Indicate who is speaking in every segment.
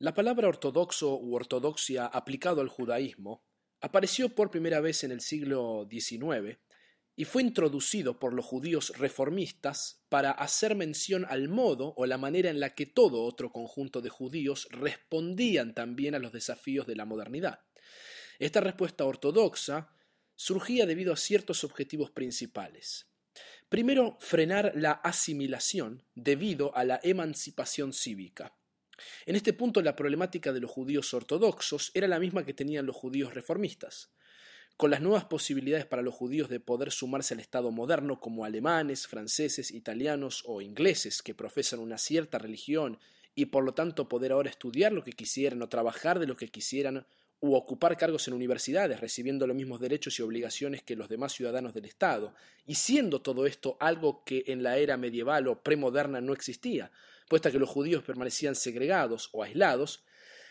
Speaker 1: La palabra ortodoxo u ortodoxia aplicado al judaísmo apareció por primera vez en el siglo XIX y fue introducido por los judíos reformistas para hacer mención al modo o la manera en la que todo otro conjunto de judíos respondían también a los desafíos de la modernidad. Esta respuesta ortodoxa surgía debido a ciertos objetivos principales. Primero, frenar la asimilación debido a la emancipación cívica. En este punto la problemática de los judíos ortodoxos era la misma que tenían los judíos reformistas. Con las nuevas posibilidades para los judíos de poder sumarse al Estado moderno como alemanes, franceses, italianos o ingleses que profesan una cierta religión y por lo tanto poder ahora estudiar lo que quisieran o trabajar de lo que quisieran u ocupar cargos en universidades recibiendo los mismos derechos y obligaciones que los demás ciudadanos del Estado, y siendo todo esto algo que en la era medieval o premoderna no existía, puesta que los judíos permanecían segregados o aislados,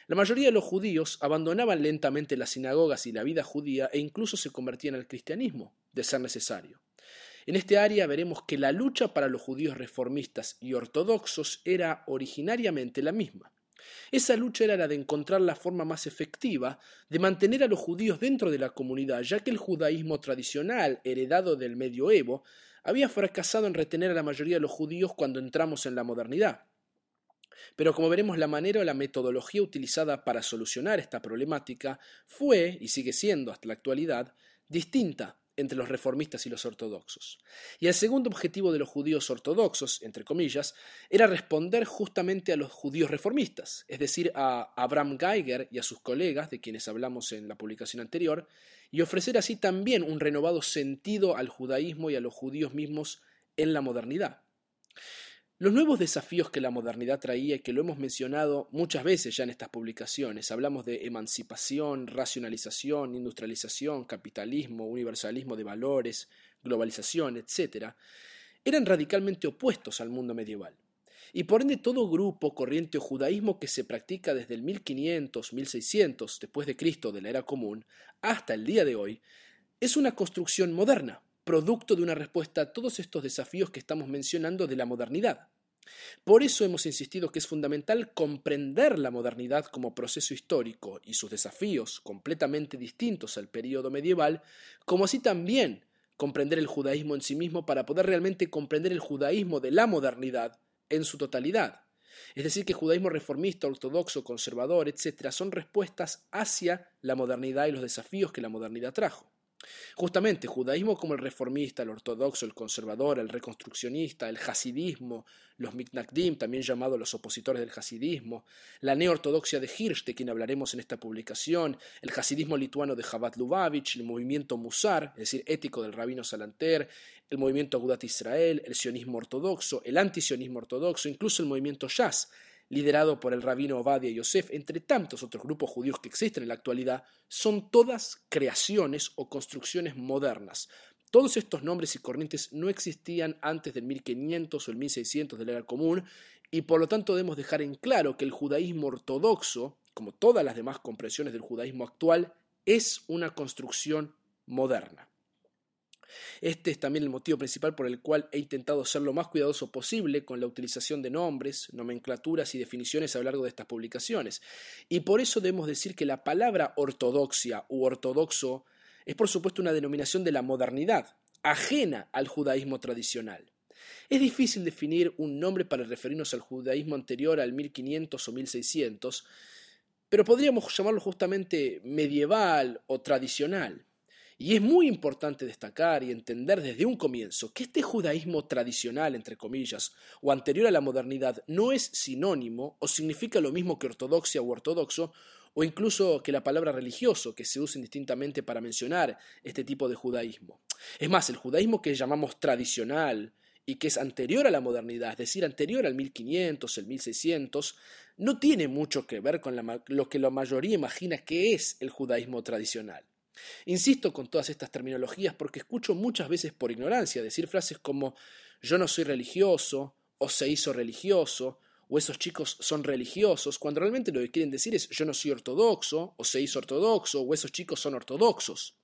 Speaker 1: la mayoría de los judíos abandonaban lentamente las sinagogas y la vida judía e incluso se convertían al cristianismo, de ser necesario. En este área veremos que la lucha para los judíos reformistas y ortodoxos era originariamente la misma. Esa lucha era la de encontrar la forma más efectiva de mantener a los judíos dentro de la comunidad, ya que el judaísmo tradicional, heredado del medioevo, había fracasado en retener a la mayoría de los judíos cuando entramos en la modernidad. Pero como veremos, la manera o la metodología utilizada para solucionar esta problemática fue, y sigue siendo hasta la actualidad, distinta entre los reformistas y los ortodoxos. Y el segundo objetivo de los judíos ortodoxos, entre comillas, era responder justamente a los judíos reformistas, es decir, a Abraham Geiger y a sus colegas, de quienes hablamos en la publicación anterior, y ofrecer así también un renovado sentido al judaísmo y a los judíos mismos en la modernidad. Los nuevos desafíos que la modernidad traía y que lo hemos mencionado muchas veces ya en estas publicaciones, hablamos de emancipación, racionalización, industrialización, capitalismo, universalismo de valores, globalización, etc., eran radicalmente opuestos al mundo medieval. Y por ende todo grupo, corriente o judaísmo que se practica desde el 1500, 1600 después de Cristo de la era común hasta el día de hoy, es una construcción moderna, producto de una respuesta a todos estos desafíos que estamos mencionando de la modernidad. Por eso hemos insistido que es fundamental comprender la modernidad como proceso histórico y sus desafíos completamente distintos al periodo medieval, como así también comprender el judaísmo en sí mismo para poder realmente comprender el judaísmo de la modernidad en su totalidad. Es decir, que judaísmo reformista, ortodoxo, conservador, etc., son respuestas hacia la modernidad y los desafíos que la modernidad trajo. Justamente, judaísmo como el reformista, el ortodoxo, el conservador, el reconstruccionista, el hasidismo, los mitnagdim, también llamados los opositores del hasidismo, la neortodoxia de Hirsch, de quien hablaremos en esta publicación, el hasidismo lituano de Chabad Lubavitch, el movimiento Musar, es decir, ético del rabino Salanter, el movimiento Agudat Israel, el sionismo ortodoxo, el antisionismo ortodoxo, incluso el movimiento Shas, liderado por el rabino Obadia Yosef, entre tantos otros grupos judíos que existen en la actualidad, son todas creaciones o construcciones modernas. Todos estos nombres y corrientes no existían antes del 1500 o el 1600 de la era común, y por lo tanto debemos dejar en claro que el judaísmo ortodoxo, como todas las demás comprensiones del judaísmo actual, es una construcción moderna. Este es también el motivo principal por el cual he intentado ser lo más cuidadoso posible con la utilización de nombres, nomenclaturas y definiciones a lo largo de estas publicaciones. Y por eso debemos decir que la palabra ortodoxia u ortodoxo es por supuesto una denominación de la modernidad, ajena al judaísmo tradicional. Es difícil definir un nombre para referirnos al judaísmo anterior al 1500 o 1600, pero podríamos llamarlo justamente medieval o tradicional. Y es muy importante destacar y entender desde un comienzo que este judaísmo tradicional, entre comillas, o anterior a la modernidad, no es sinónimo o significa lo mismo que ortodoxia u ortodoxo, o incluso que la palabra religioso, que se usa indistintamente para mencionar este tipo de judaísmo. Es más, el judaísmo que llamamos tradicional y que es anterior a la modernidad, es decir, anterior al 1500, el 1600, no tiene mucho que ver con lo que la mayoría imagina que es el judaísmo tradicional. Insisto con todas estas terminologías porque escucho muchas veces por ignorancia decir frases como yo no soy religioso o se hizo religioso o esos chicos son religiosos, cuando realmente lo que quieren decir es yo no soy ortodoxo o se hizo ortodoxo o esos chicos son ortodoxos.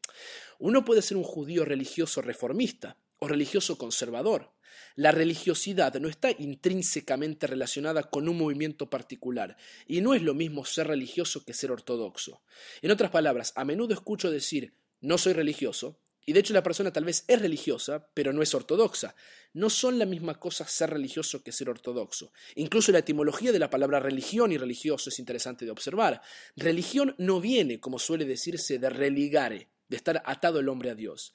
Speaker 1: Uno puede ser un judío religioso reformista o religioso conservador. La religiosidad no está intrínsecamente relacionada con un movimiento particular, y no es lo mismo ser religioso que ser ortodoxo. En otras palabras, a menudo escucho decir no soy religioso, y de hecho la persona tal vez es religiosa, pero no es ortodoxa. No son la misma cosa ser religioso que ser ortodoxo. Incluso la etimología de la palabra religión y religioso es interesante de observar. Religión no viene, como suele decirse, de religare, de estar atado el hombre a Dios.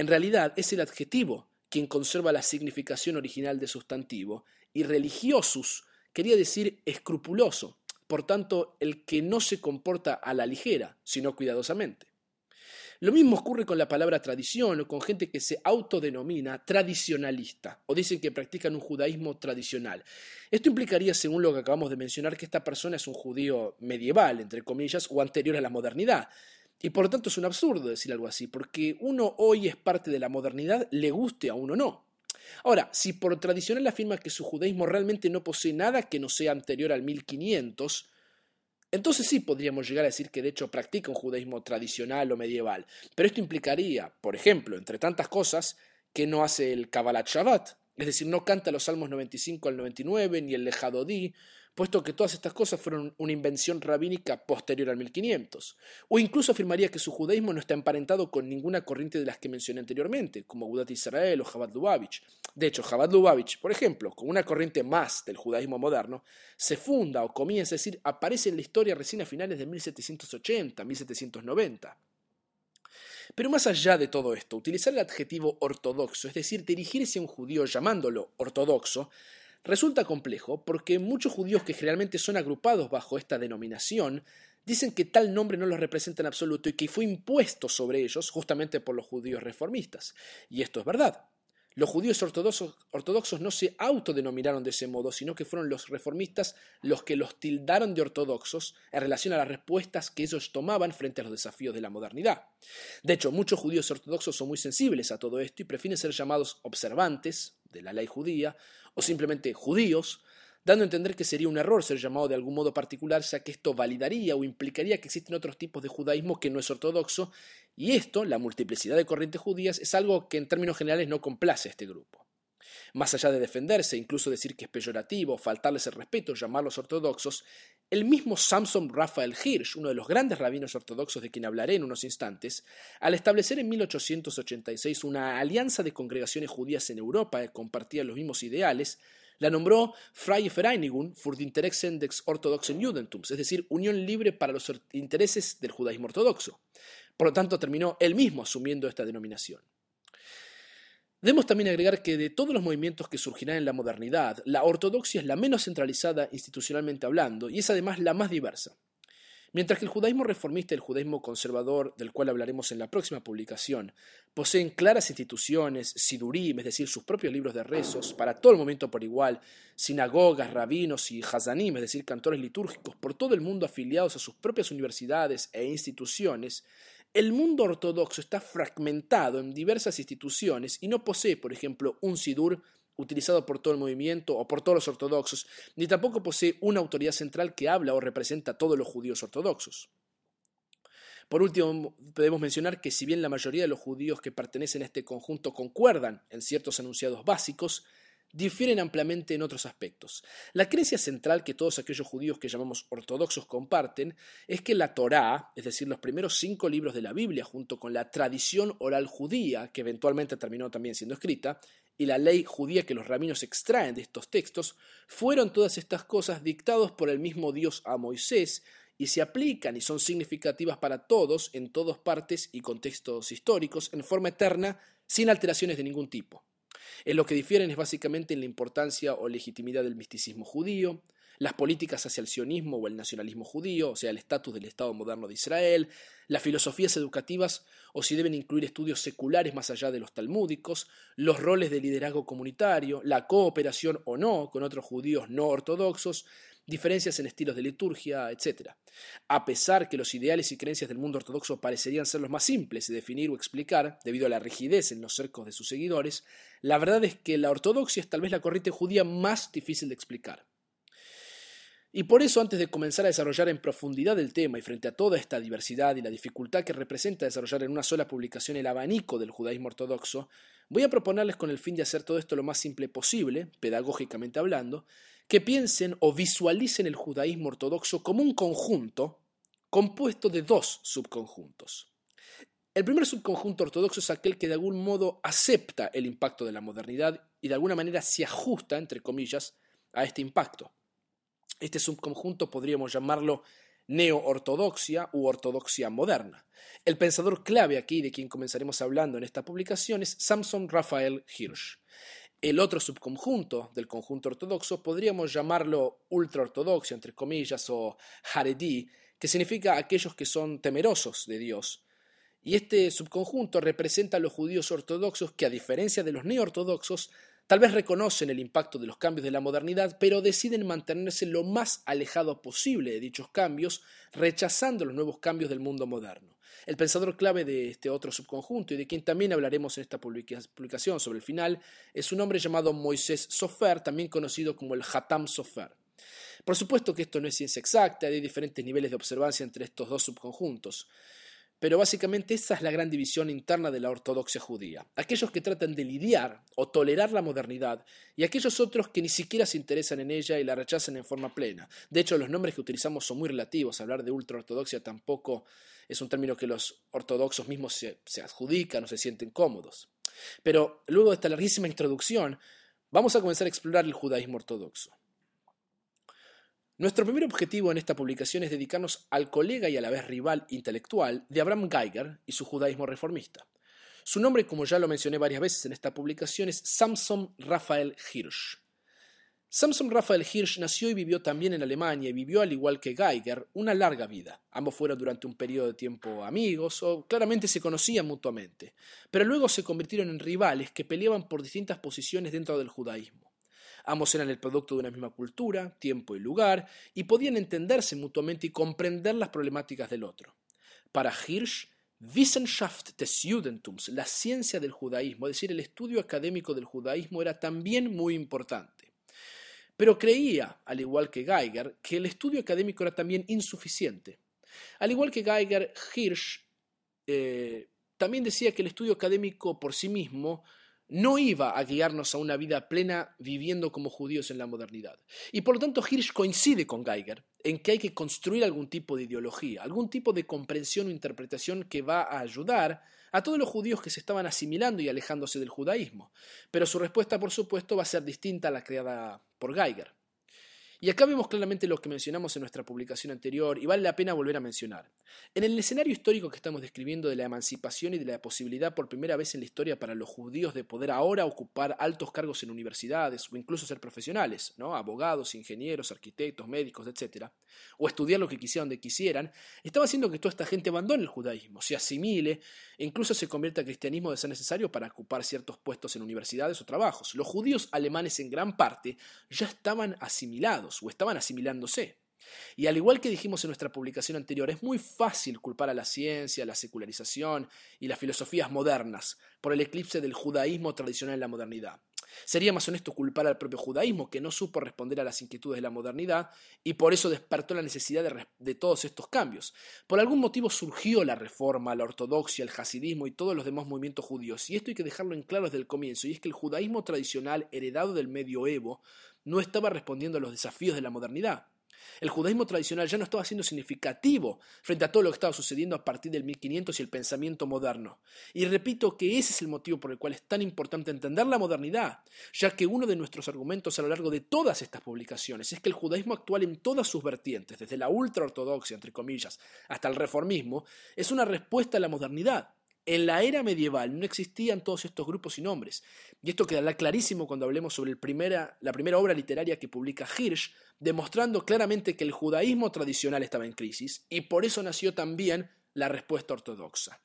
Speaker 1: En realidad es el adjetivo quien conserva la significación original de sustantivo, y religiosus quería decir escrupuloso, por tanto, el que no se comporta a la ligera, sino cuidadosamente. Lo mismo ocurre con la palabra tradición o con gente que se autodenomina tradicionalista o dicen que practican un judaísmo tradicional. Esto implicaría, según lo que acabamos de mencionar, que esta persona es un judío medieval, entre comillas, o anterior a la modernidad. Y por lo tanto es un absurdo decir algo así, porque uno hoy es parte de la modernidad, le guste a uno no. Ahora, si por tradicional afirma que su judaísmo realmente no posee nada que no sea anterior al 1500, entonces sí podríamos llegar a decir que de hecho practica un judaísmo tradicional o medieval, pero esto implicaría, por ejemplo, entre tantas cosas, que no hace el Kabbalat Shabbat, es decir, no canta los Salmos 95 al 99 ni el Lejadodí, puesto que todas estas cosas fueron una invención rabínica posterior al 1500. O incluso afirmaría que su judaísmo no está emparentado con ninguna corriente de las que mencioné anteriormente, como Budat Israel o Chabad Lubavitch. De hecho, Chabad Lubavitch, por ejemplo, con una corriente más del judaísmo moderno, se funda o comienza, es decir, aparece en la historia recién a finales de 1780, 1790. Pero más allá de todo esto, utilizar el adjetivo ortodoxo, es decir, dirigirse a un judío llamándolo ortodoxo, Resulta complejo porque muchos judíos que generalmente son agrupados bajo esta denominación dicen que tal nombre no los representa en absoluto y que fue impuesto sobre ellos justamente por los judíos reformistas. Y esto es verdad. Los judíos ortodoxos, no se autodenominaron de ese modo, sino que fueron los reformistas los que los tildaron de ortodoxos en relación a las respuestas que ellos tomaban frente a los desafíos de la modernidad. De hecho, muchos judíos ortodoxos son muy sensibles a todo esto y prefieren ser llamados observantes de la ley judía o simplemente judíos, dando a entender que sería un error ser llamado de algún modo particular, ya que esto validaría o implicaría que existen otros tipos de judaísmo que no es ortodoxo, y esto, la multiplicidad de corrientes judías, es algo que en términos generales no complace a este grupo. Más allá de defenderse, incluso decir que es peyorativo, faltarles el respeto, llamarlos ortodoxos, el mismo Samson Raphael Hirsch, uno de los grandes rabinos ortodoxos de quien hablaré en unos instantes, al establecer en 1886 una alianza de congregaciones judías en Europa que compartían los mismos ideales, la nombró Freie Vereinigung für die Interessen des orthodoxen Judentums, es decir, unión libre para los intereses del judaísmo ortodoxo. Por lo tanto, terminó él mismo asumiendo esta denominación. Debemos también agregar que de todos los movimientos que surgirán en la modernidad, la ortodoxia es la menos centralizada institucionalmente hablando y es además la más diversa. Mientras que el judaísmo reformista y el judaísmo conservador, del cual hablaremos en la próxima publicación, poseen claras instituciones, sidurim, es decir, sus propios libros de rezos, para todo el momento por igual, sinagogas, rabinos y hazanim, es decir, cantores litúrgicos, por todo el mundo afiliados a sus propias universidades e instituciones, el mundo ortodoxo está fragmentado en diversas instituciones y no posee, por ejemplo, un sidur utilizado por todo el movimiento o por todos los ortodoxos, ni tampoco posee una autoridad central que habla o representa a todos los judíos ortodoxos. Por último, podemos mencionar que si bien la mayoría de los judíos que pertenecen a este conjunto concuerdan en ciertos enunciados básicos, difieren ampliamente en otros aspectos. La creencia central que todos aquellos judíos que llamamos ortodoxos comparten es que la Torá, es decir, los primeros cinco libros de la Biblia, junto con la tradición oral judía, que eventualmente terminó también siendo escrita, y la ley judía que los rabinos extraen de estos textos, fueron todas estas cosas dictados por el mismo Dios a Moisés y se aplican y son significativas para todos en todas partes y contextos históricos en forma eterna sin alteraciones de ningún tipo. En lo que difieren es básicamente en la importancia o legitimidad del misticismo judío, las políticas hacia el sionismo o el nacionalismo judío, o sea, el estatus del Estado moderno de Israel, las filosofías educativas o si deben incluir estudios seculares más allá de los talmúdicos, los roles de liderazgo comunitario, la cooperación o no con otros judíos no ortodoxos, diferencias en estilos de liturgia, etc. A pesar que los ideales y creencias del mundo ortodoxo parecerían ser los más simples de definir o explicar, debido a la rigidez en los cercos de sus seguidores, la verdad es que la ortodoxia es tal vez la corriente judía más difícil de explicar. Y por eso, antes de comenzar a desarrollar en profundidad el tema y frente a toda esta diversidad y la dificultad que representa desarrollar en una sola publicación el abanico del judaísmo ortodoxo, voy a proponerles con el fin de hacer todo esto lo más simple posible, pedagógicamente hablando, que piensen o visualicen el judaísmo ortodoxo como un conjunto compuesto de dos subconjuntos. El primer subconjunto ortodoxo es aquel que de algún modo acepta el impacto de la modernidad y de alguna manera se ajusta, entre comillas, a este impacto. Este subconjunto podríamos llamarlo neo-ortodoxia u ortodoxia moderna. El pensador clave aquí, de quien comenzaremos hablando en esta publicación, es Samson Raphael Hirsch. El otro subconjunto del conjunto ortodoxo podríamos llamarlo ultraortodoxia, entre comillas, o Haredi, que significa aquellos que son temerosos de Dios. Y este subconjunto representa a los judíos ortodoxos que, a diferencia de los neo-ortodoxos, Tal vez reconocen el impacto de los cambios de la modernidad, pero deciden mantenerse lo más alejado posible de dichos cambios, rechazando los nuevos cambios del mundo moderno. El pensador clave de este otro subconjunto, y de quien también hablaremos en esta publicación sobre el final, es un hombre llamado Moisés Sofer, también conocido como el Hatam Sofer. Por supuesto que esto no es ciencia exacta, hay diferentes niveles de observancia entre estos dos subconjuntos. Pero básicamente esa es la gran división interna de la ortodoxia judía. Aquellos que tratan de lidiar o tolerar la modernidad y aquellos otros que ni siquiera se interesan en ella y la rechazan en forma plena. De hecho, los nombres que utilizamos son muy relativos. Hablar de ultraortodoxia tampoco es un término que los ortodoxos mismos se, se adjudican o se sienten cómodos. Pero luego de esta larguísima introducción, vamos a comenzar a explorar el judaísmo ortodoxo. Nuestro primer objetivo en esta publicación es dedicarnos al colega y a la vez rival intelectual de Abraham Geiger y su judaísmo reformista. Su nombre, como ya lo mencioné varias veces en esta publicación, es Samson Raphael Hirsch. Samson Raphael Hirsch nació y vivió también en Alemania y vivió, al igual que Geiger, una larga vida. Ambos fueron durante un periodo de tiempo amigos o claramente se conocían mutuamente, pero luego se convirtieron en rivales que peleaban por distintas posiciones dentro del judaísmo. Ambos eran el producto de una misma cultura, tiempo y lugar, y podían entenderse mutuamente y comprender las problemáticas del otro. Para Hirsch, Wissenschaft des Judentums, la ciencia del judaísmo, es decir, el estudio académico del judaísmo, era también muy importante. Pero creía, al igual que Geiger, que el estudio académico era también insuficiente. Al igual que Geiger, Hirsch eh, también decía que el estudio académico por sí mismo no iba a guiarnos a una vida plena viviendo como judíos en la modernidad. Y por lo tanto Hirsch coincide con Geiger en que hay que construir algún tipo de ideología, algún tipo de comprensión o interpretación que va a ayudar a todos los judíos que se estaban asimilando y alejándose del judaísmo. Pero su respuesta, por supuesto, va a ser distinta a la creada por Geiger. Y acá vemos claramente lo que mencionamos en nuestra publicación anterior y vale la pena volver a mencionar. En el escenario histórico que estamos describiendo de la emancipación y de la posibilidad por primera vez en la historia para los judíos de poder ahora ocupar altos cargos en universidades o incluso ser profesionales, ¿no? abogados, ingenieros, arquitectos, médicos, etc., o estudiar lo que quisieran donde quisieran, estaba haciendo que toda esta gente abandone el judaísmo, se asimile e incluso se convierta al cristianismo de ser necesario para ocupar ciertos puestos en universidades o trabajos. Los judíos alemanes en gran parte ya estaban asimilados o estaban asimilándose. Y al igual que dijimos en nuestra publicación anterior, es muy fácil culpar a la ciencia, la secularización y las filosofías modernas por el eclipse del judaísmo tradicional en la modernidad. Sería más honesto culpar al propio judaísmo, que no supo responder a las inquietudes de la modernidad y por eso despertó la necesidad de, de, todos estos cambios. Por algún motivo surgió la reforma, la ortodoxia, el hasidismo y todos los demás movimientos judíos, y esto hay que dejarlo en claro desde el comienzo, y es que el judaísmo tradicional heredado del medioevo no estaba respondiendo a los desafíos de la modernidad. El judaísmo tradicional ya no estaba siendo significativo frente a todo lo que estaba sucediendo a partir del 1500 y el pensamiento moderno. Y repito que ese es el motivo por el cual es tan importante entender la modernidad, ya que uno de nuestros argumentos a lo largo de todas estas publicaciones es que el judaísmo actual en todas sus vertientes, desde la ultraortodoxia, entre comillas, hasta el reformismo, es una respuesta a la modernidad. En la era medieval no existían todos estos grupos y nombres, y esto quedará clarísimo cuando hablemos sobre la primera obra literaria que publica Hirsch, demostrando claramente que el judaísmo tradicional estaba en crisis, y por eso nació también la respuesta ortodoxa.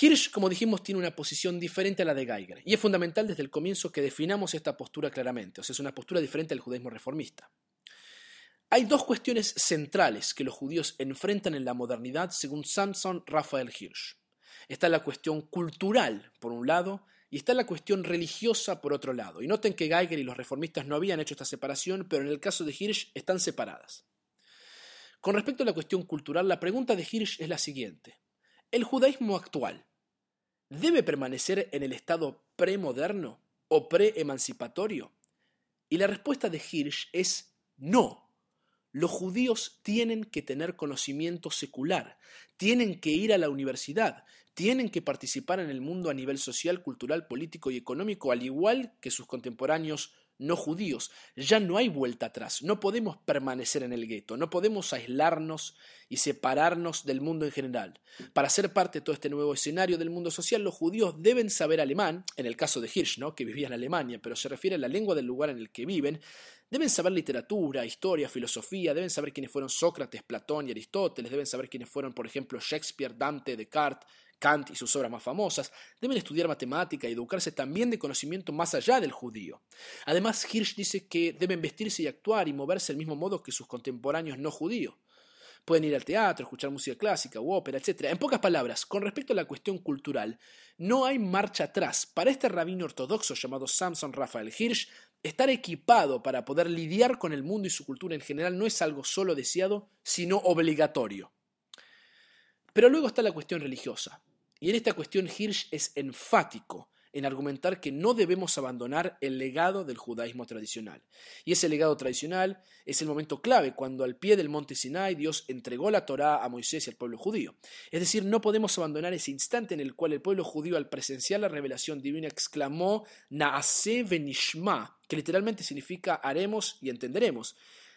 Speaker 1: Hirsch, como dijimos, tiene una posición diferente a la de Geiger, y es fundamental desde el comienzo que definamos esta postura claramente, o sea, es una postura diferente al judaísmo reformista. Hay dos cuestiones centrales que los judíos enfrentan en la modernidad según Samson Raphael Hirsch. Está la cuestión cultural, por un lado, y está la cuestión religiosa por otro lado. Y noten que Geiger y los reformistas no habían hecho esta separación, pero en el caso de Hirsch están separadas. Con respecto a la cuestión cultural, la pregunta de Hirsch es la siguiente. ¿El judaísmo actual debe permanecer en el estado premoderno o preemancipatorio? Y la respuesta de Hirsch es no. Los judíos tienen que tener conocimiento secular, tienen que ir a la universidad, tienen que participar en el mundo a nivel social, cultural, político y económico, al igual que sus contemporáneos no judíos. Ya no hay vuelta atrás, no podemos permanecer en el gueto, no podemos aislarnos y separarnos del mundo en general. Para ser parte de todo este nuevo escenario del mundo social, los judíos deben saber alemán, en el caso de Hirsch, ¿no? que vivía en Alemania, pero se refiere a la lengua del lugar en el que viven, deben saber literatura, historia, filosofía, deben saber quiénes fueron Sócrates, Platón y Aristóteles, deben saber quiénes fueron, por ejemplo, Shakespeare, Dante, Descartes, Kant y sus obras más famosas, deben estudiar matemática y educarse también de conocimiento más allá del judío. Además, Hirsch dice que deben vestirse y actuar y moverse del mismo modo que sus contemporáneos no judíos. Pueden ir al teatro, escuchar música clásica u ópera, etc. En pocas palabras, con respecto a la cuestión cultural, no hay marcha atrás. Para este rabino ortodoxo llamado Samson Raphael Hirsch, estar equipado para poder lidiar con el mundo y su cultura en general no es algo solo deseado, sino obligatorio. Pero luego está la cuestión religiosa. Y en esta cuestión Hirsch es enfático en argumentar que no debemos abandonar el legado del judaísmo tradicional. Y ese legado tradicional es el momento clave cuando al pie del monte Sinai Dios entregó la Torá a Moisés y al pueblo judío. Es decir, no podemos abandonar ese instante en el cual el pueblo judío al presenciar la revelación divina exclamó Naase venishma, que literalmente significa haremos y entenderemos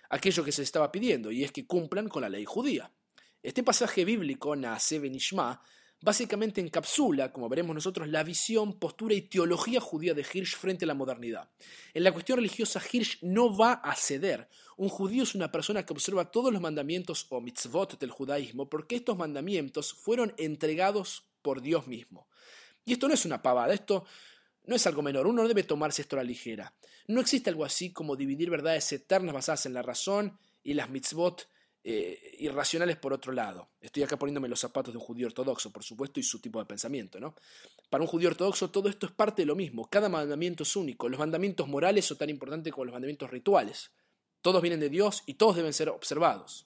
Speaker 1: aquello que se estaba pidiendo, y es que cumplan con la ley judía. Este pasaje bíblico, Naase venishma, básicamente encapsula, como veremos nosotros, la visión, postura y teología judía de Hirsch frente a la modernidad. En la cuestión religiosa, Hirsch no va a ceder. Un judío es una persona que observa todos los mandamientos o mitzvot del judaísmo porque estos mandamientos fueron entregados por Dios mismo. Y esto no es una pavada, esto no es algo menor, uno no debe tomarse esto a la ligera. No existe algo así como dividir verdades eternas basadas en la razón y las mitzvot eh, irracionales por otro lado. Estoy acá poniéndome los zapatos de un judío ortodoxo, por supuesto, y su tipo de pensamiento. ¿no? Para un judío ortodoxo todo esto es parte de lo mismo. Cada mandamiento es único. Los mandamientos morales son tan importantes como los mandamientos rituales. Todos vienen de Dios y todos deben ser observados.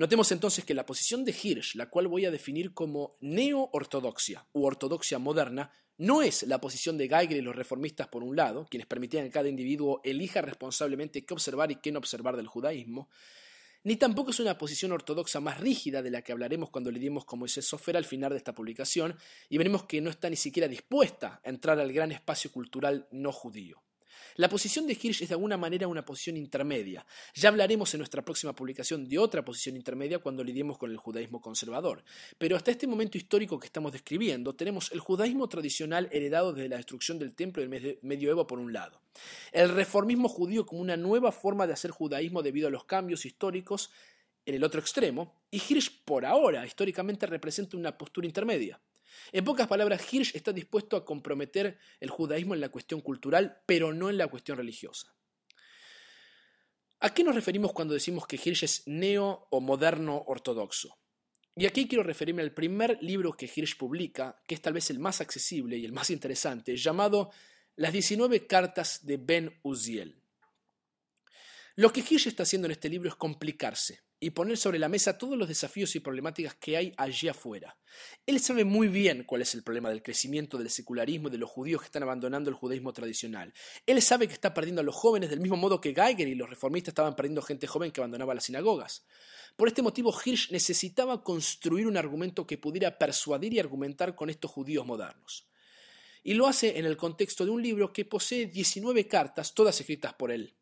Speaker 1: Notemos entonces que la posición de Hirsch, la cual voy a definir como neo-ortodoxia u ortodoxia moderna, no es la posición de Geiger y los reformistas por un lado, quienes permitían que cada individuo elija responsablemente qué observar y qué no observar del judaísmo, ni tampoco es una posición ortodoxa más rígida de la que hablaremos cuando lidiemos con Moisés Sofer al final de esta publicación, y veremos que no está ni siquiera dispuesta a entrar al gran espacio cultural no judío. La posición de Hirsch es de alguna manera una posición intermedia. Ya hablaremos en nuestra próxima publicación de otra posición intermedia cuando lidiemos con el judaísmo conservador. Pero hasta este momento histórico que estamos describiendo, tenemos el judaísmo tradicional heredado desde la destrucción del templo del medioevo por un lado. El reformismo judío como una nueva forma de hacer judaísmo debido a los cambios históricos en el otro extremo, y Hirsch por ahora históricamente representa una postura intermedia. En pocas palabras, Hirsch está dispuesto a comprometer el judaísmo en la cuestión cultural, pero no en la cuestión religiosa. ¿A qué nos referimos cuando decimos que Hirsch es neo o moderno ortodoxo? Y aquí quiero referirme al primer libro que Hirsch publica, que es tal vez el más accesible y el más interesante, llamado Las 19 cartas de Ben Uziel. Lo que Hirsch está haciendo en este libro es complicarse y poner sobre la mesa todos los desafíos y problemáticas que hay allí afuera. Él sabe muy bien cuál es el problema del crecimiento del secularismo y de los judíos que están abandonando el judaísmo tradicional. Él sabe que está perdiendo a los jóvenes del mismo modo que Geiger y los reformistas estaban perdiendo gente joven que abandonaba las sinagogas. Por este motivo, Hirsch necesitaba construir un argumento que pudiera persuadir y argumentar con estos judíos modernos. Y lo hace en el contexto de un libro que posee 19 cartas, todas escritas por él.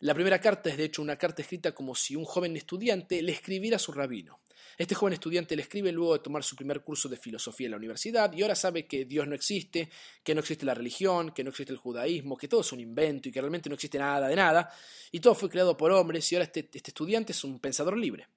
Speaker 1: La primera carta es de hecho una carta escrita como si un joven estudiante le escribiera a su rabino. Este joven estudiante le escribe luego de tomar su primer curso de filosofía en la universidad y ahora sabe que Dios no existe, que no existe la religión, que no existe el judaísmo, que todo es un invento y que realmente no existe nada de nada y todo fue creado por hombres y ahora este, este estudiante es un pensador libre.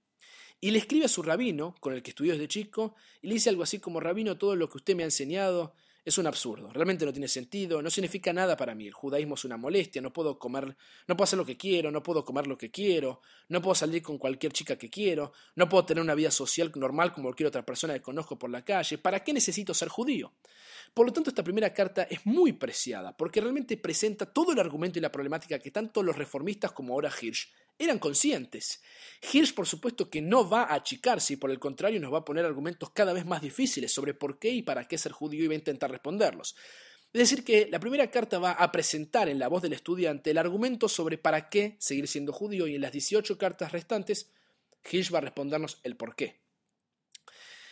Speaker 1: Y le escribe a su rabino, con el que estudió desde chico, y le dice algo así como, rabino, todo lo que usted me ha enseñado es un absurdo, realmente no tiene sentido, no significa nada para mí. El judaísmo es una molestia, no puedo comer, no puedo hacer lo que quiero, no puedo comer lo que quiero, no puedo salir con cualquier chica que quiero, no puedo tener una vida social normal como cualquier otra persona que conozco por la calle. ¿Para qué necesito ser judío? Por lo tanto, esta primera carta es muy preciada, porque realmente presenta todo el argumento y la problemática que tanto los reformistas como ahora Hirsch eran conscientes. Hirsch, por supuesto, que no va a achicarse y por el contrario nos va a poner argumentos cada vez más difíciles sobre por qué y para qué ser judío y va a intentar responderlos. Es decir, que la primera carta va a presentar en la voz del estudiante el argumento sobre para qué seguir siendo judío y en las 18 cartas restantes Hirsch va a respondernos el por qué.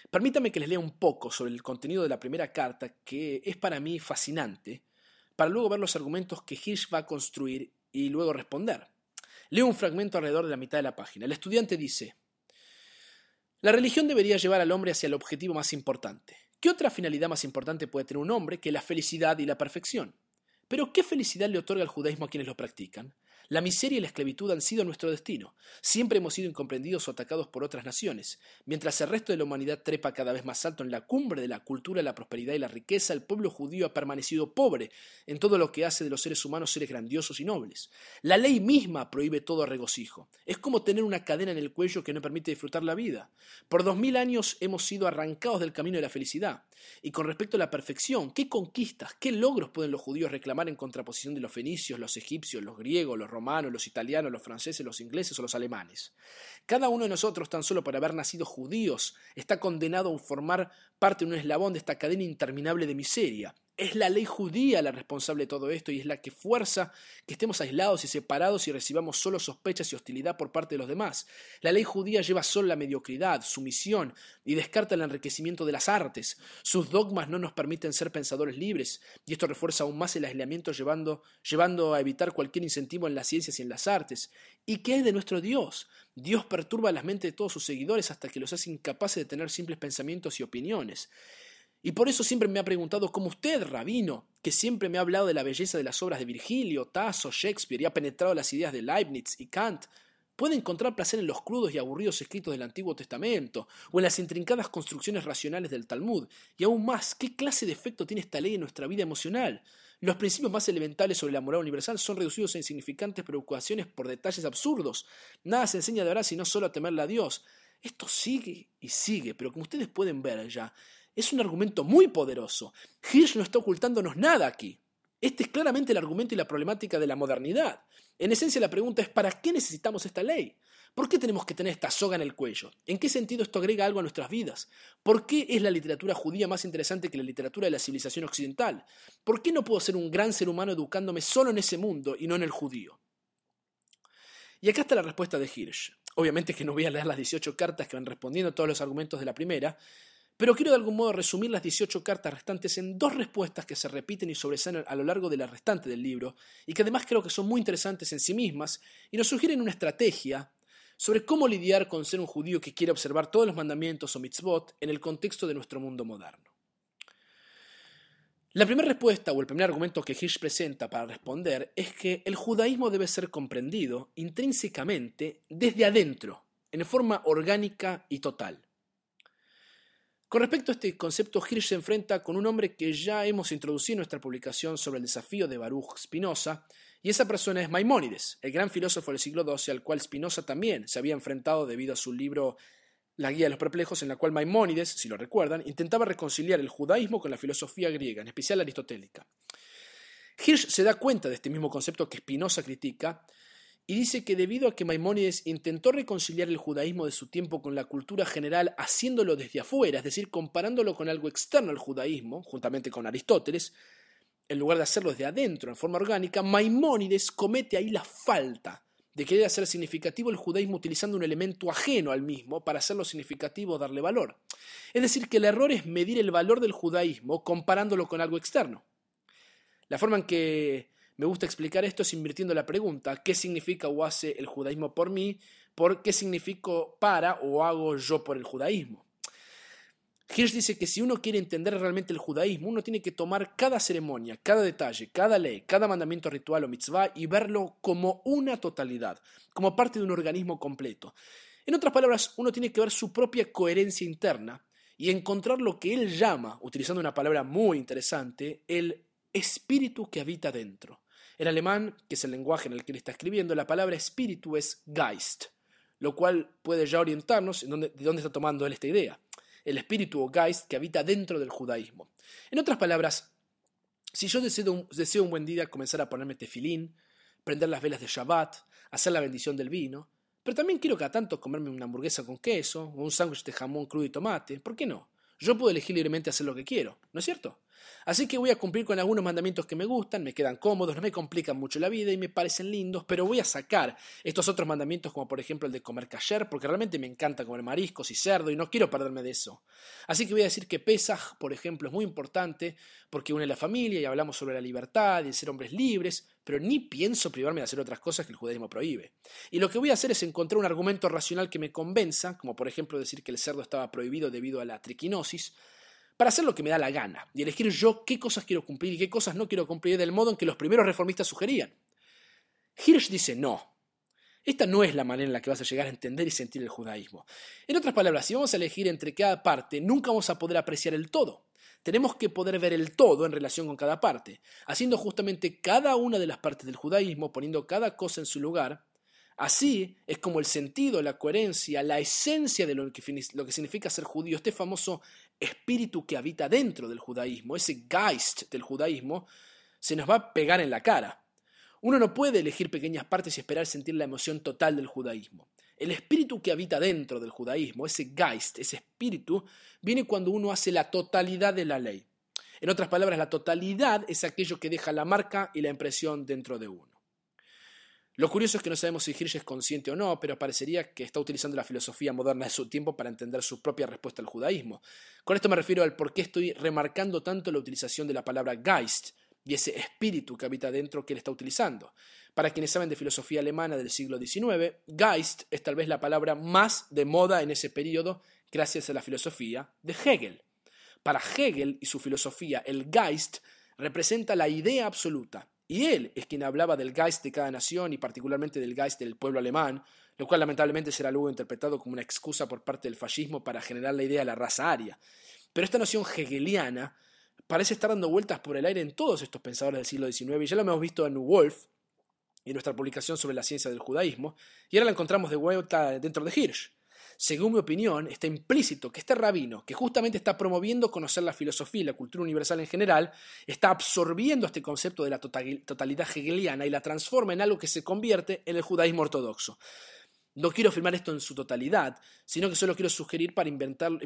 Speaker 1: Permítame que les lea un poco sobre el contenido de la primera carta, que es para mí fascinante, para luego ver los argumentos que Hirsch va a construir y luego responder. Leo un fragmento alrededor de la mitad de la página. El estudiante dice, la religión debería llevar al hombre hacia el objetivo más importante. ¿Qué otra finalidad más importante puede tener un hombre que la felicidad y la perfección? Pero ¿qué felicidad le otorga el judaísmo a quienes lo practican? La miseria y la esclavitud han sido nuestro destino. Siempre hemos sido incomprendidos o atacados por otras naciones. Mientras el resto de la humanidad trepa cada vez más alto en la cumbre de la cultura, la prosperidad y la riqueza, el pueblo judío ha permanecido pobre en todo lo que hace de los seres humanos seres grandiosos y nobles. La ley misma prohíbe todo regocijo. Es como tener una cadena en el cuello que no permite disfrutar la vida. Por dos mil años hemos sido arrancados del camino de la felicidad. Y con respecto a la perfección, ¿qué conquistas, qué logros pueden los judíos reclamar en contraposición de los fenicios, los egipcios, los griegos, los romanos, los italianos, los franceses, los ingleses o los alemanes? Cada uno de nosotros, tan solo por haber nacido judíos, está condenado a formar parte un eslabón de esta cadena interminable de miseria, es la ley judía la responsable de todo esto y es la que fuerza que estemos aislados y separados y recibamos solo sospechas y hostilidad por parte de los demás. La ley judía lleva solo la mediocridad, sumisión y descarta el enriquecimiento de las artes. Sus dogmas no nos permiten ser pensadores libres y esto refuerza aún más el aislamiento llevando, llevando a evitar cualquier incentivo en las ciencias y en las artes. ¿Y qué es de nuestro Dios? Dios perturba las mentes de todos sus seguidores hasta que los hace incapaces de tener simples pensamientos y opiniones. Y por eso siempre me ha preguntado cómo usted, rabino, que siempre me ha hablado de la belleza de las obras de Virgilio, Tasso, Shakespeare y ha penetrado las ideas de Leibniz y Kant, puede encontrar placer en los crudos y aburridos escritos del Antiguo Testamento, o en las intrincadas construcciones racionales del Talmud, y aún más, ¿qué clase de efecto tiene esta ley en nuestra vida emocional? Los principios más elementales sobre la moral universal son reducidos a insignificantes preocupaciones por detalles absurdos. Nada se enseña de verdad sino solo a temerle a Dios. Esto sigue y sigue, pero como ustedes pueden ver ya, es un argumento muy poderoso. Hirsch no está ocultándonos nada aquí. Este es claramente el argumento y la problemática de la modernidad. En esencia la pregunta es ¿para qué necesitamos esta ley? ¿Por qué tenemos que tener esta soga en el cuello? ¿En qué sentido esto agrega algo a nuestras vidas? ¿Por qué es la literatura judía más interesante que la literatura de la civilización occidental? ¿Por qué no puedo ser un gran ser humano educándome solo en ese mundo y no en el judío? Y acá está la respuesta de Hirsch. Obviamente que no voy a leer las 18 cartas que van respondiendo a todos los argumentos de la primera, pero quiero de algún modo resumir las 18 cartas restantes en dos respuestas que se repiten y sobresalen a lo largo de la restante del libro, y que además creo que son muy interesantes en sí mismas, y nos sugieren una estrategia sobre cómo lidiar con ser un judío que quiere observar todos los mandamientos o mitzvot en el contexto de nuestro mundo moderno. La primera respuesta o el primer argumento que Hirsch presenta para responder es que el judaísmo debe ser comprendido intrínsecamente desde adentro, en forma orgánica y total. Con respecto a este concepto, Hirsch se enfrenta con un hombre que ya hemos introducido en nuestra publicación sobre el desafío de Baruch Spinoza, y esa persona es Maimónides, el gran filósofo del siglo XII al cual Spinoza también se había enfrentado debido a su libro La Guía de los Perplejos, en la cual Maimónides, si lo recuerdan, intentaba reconciliar el judaísmo con la filosofía griega, en especial aristotélica. Hirsch se da cuenta de este mismo concepto que Spinoza critica y dice que debido a que Maimónides intentó reconciliar el judaísmo de su tiempo con la cultura general haciéndolo desde afuera, es decir, comparándolo con algo externo al judaísmo, juntamente con Aristóteles, en lugar de hacerlo desde adentro, en forma orgánica, Maimónides comete ahí la falta de querer hacer significativo el judaísmo utilizando un elemento ajeno al mismo para hacerlo significativo darle valor. Es decir, que el error es medir el valor del judaísmo comparándolo con algo externo. La forma en que me gusta explicar esto es invirtiendo la pregunta, ¿qué significa o hace el judaísmo por mí? ¿Por qué significo para o hago yo por el judaísmo? Hirsch dice que si uno quiere entender realmente el judaísmo, uno tiene que tomar cada ceremonia, cada detalle, cada ley, cada mandamiento ritual o mitzvah y verlo como una totalidad, como parte de un organismo completo. En otras palabras, uno tiene que ver su propia coherencia interna y encontrar lo que él llama, utilizando una palabra muy interesante, el espíritu que habita dentro. En alemán, que es el lenguaje en el que él está escribiendo, la palabra espíritu es Geist, lo cual puede ya orientarnos de dónde está tomando él esta idea. El espíritu o Geist que habita dentro del judaísmo. En otras palabras, si yo deseo un, buen día comenzar a ponerme tefilín, prender las velas de Shabbat, hacer la bendición del vino, pero también quiero cada tanto comerme una hamburguesa con queso o un sándwich de jamón crudo y tomate, ¿por qué no? Yo puedo elegir libremente hacer lo que quiero, ¿no es cierto? Así que voy a cumplir con algunos mandamientos que me gustan, me quedan cómodos, no me complican mucho la vida y me parecen lindos, pero voy a sacar estos otros mandamientos como por ejemplo el de comer kasher, porque realmente me encanta comer mariscos y cerdo y no quiero perderme de eso. Así que voy a decir que Pesach, por ejemplo, es muy importante porque une la familia y hablamos sobre la libertad y ser hombres libres, pero ni pienso privarme de hacer otras cosas que el judaísmo prohíbe. Y lo que voy a hacer es encontrar un argumento racional que me convenza, como por ejemplo decir que el cerdo estaba prohibido debido a la triquinosis, para hacer lo que me da la gana y elegir yo qué cosas quiero cumplir y qué cosas no quiero cumplir del modo en que los primeros reformistas sugerían. Hirsch dice no. Esta no es la manera en la que vas a llegar a entender y sentir el judaísmo. En otras palabras, si vamos a elegir entre cada parte, nunca vamos a poder apreciar el todo. Tenemos que poder ver el todo en relación con cada parte, haciendo justamente cada una de las partes del judaísmo, poniendo cada cosa en su lugar. Así es como el sentido, la coherencia, la esencia de lo que, significa ser judío, este famoso espíritu que habita dentro del judaísmo, ese Geist del judaísmo, se nos va a pegar en la cara. Uno no puede elegir pequeñas partes y esperar sentir la emoción total del judaísmo. El espíritu que habita dentro del judaísmo, ese Geist, ese espíritu, viene cuando uno hace la totalidad de la ley. En otras palabras, la totalidad es aquello que deja la marca y la impresión dentro de uno. Lo curioso es que no sabemos si Hirsch es consciente o no, pero parecería que está utilizando la filosofía moderna de su tiempo para entender su propia respuesta al judaísmo. Con esto me refiero al por qué estoy remarcando tanto la utilización de la palabra Geist y ese espíritu que habita dentro que él está utilizando. Para quienes saben de filosofía alemana del siglo XIX, Geist es tal vez la palabra más de moda en ese periodo gracias a la filosofía de Hegel. Para Hegel y su filosofía, el Geist representa la idea absoluta, y él es quien hablaba del Geist de cada nación y particularmente del Geist del pueblo alemán, lo cual lamentablemente será luego interpretado como una excusa por parte del fascismo para generar la idea de la raza aria. Pero esta noción hegeliana parece estar dando vueltas por el aire en todos estos pensadores del siglo XIX, y ya lo hemos visto en Wolf, en nuestra publicación sobre la ciencia del judaísmo, y ahora la encontramos de vuelta dentro de Hirsch. Según mi opinión, está implícito que este rabino, que justamente está promoviendo conocer la filosofía y la cultura universal en general, está absorbiendo este concepto de la totalidad hegeliana y la transforma en algo que se convierte en el judaísmo ortodoxo. No quiero afirmar esto en su totalidad, sino que solo quiero sugerir para,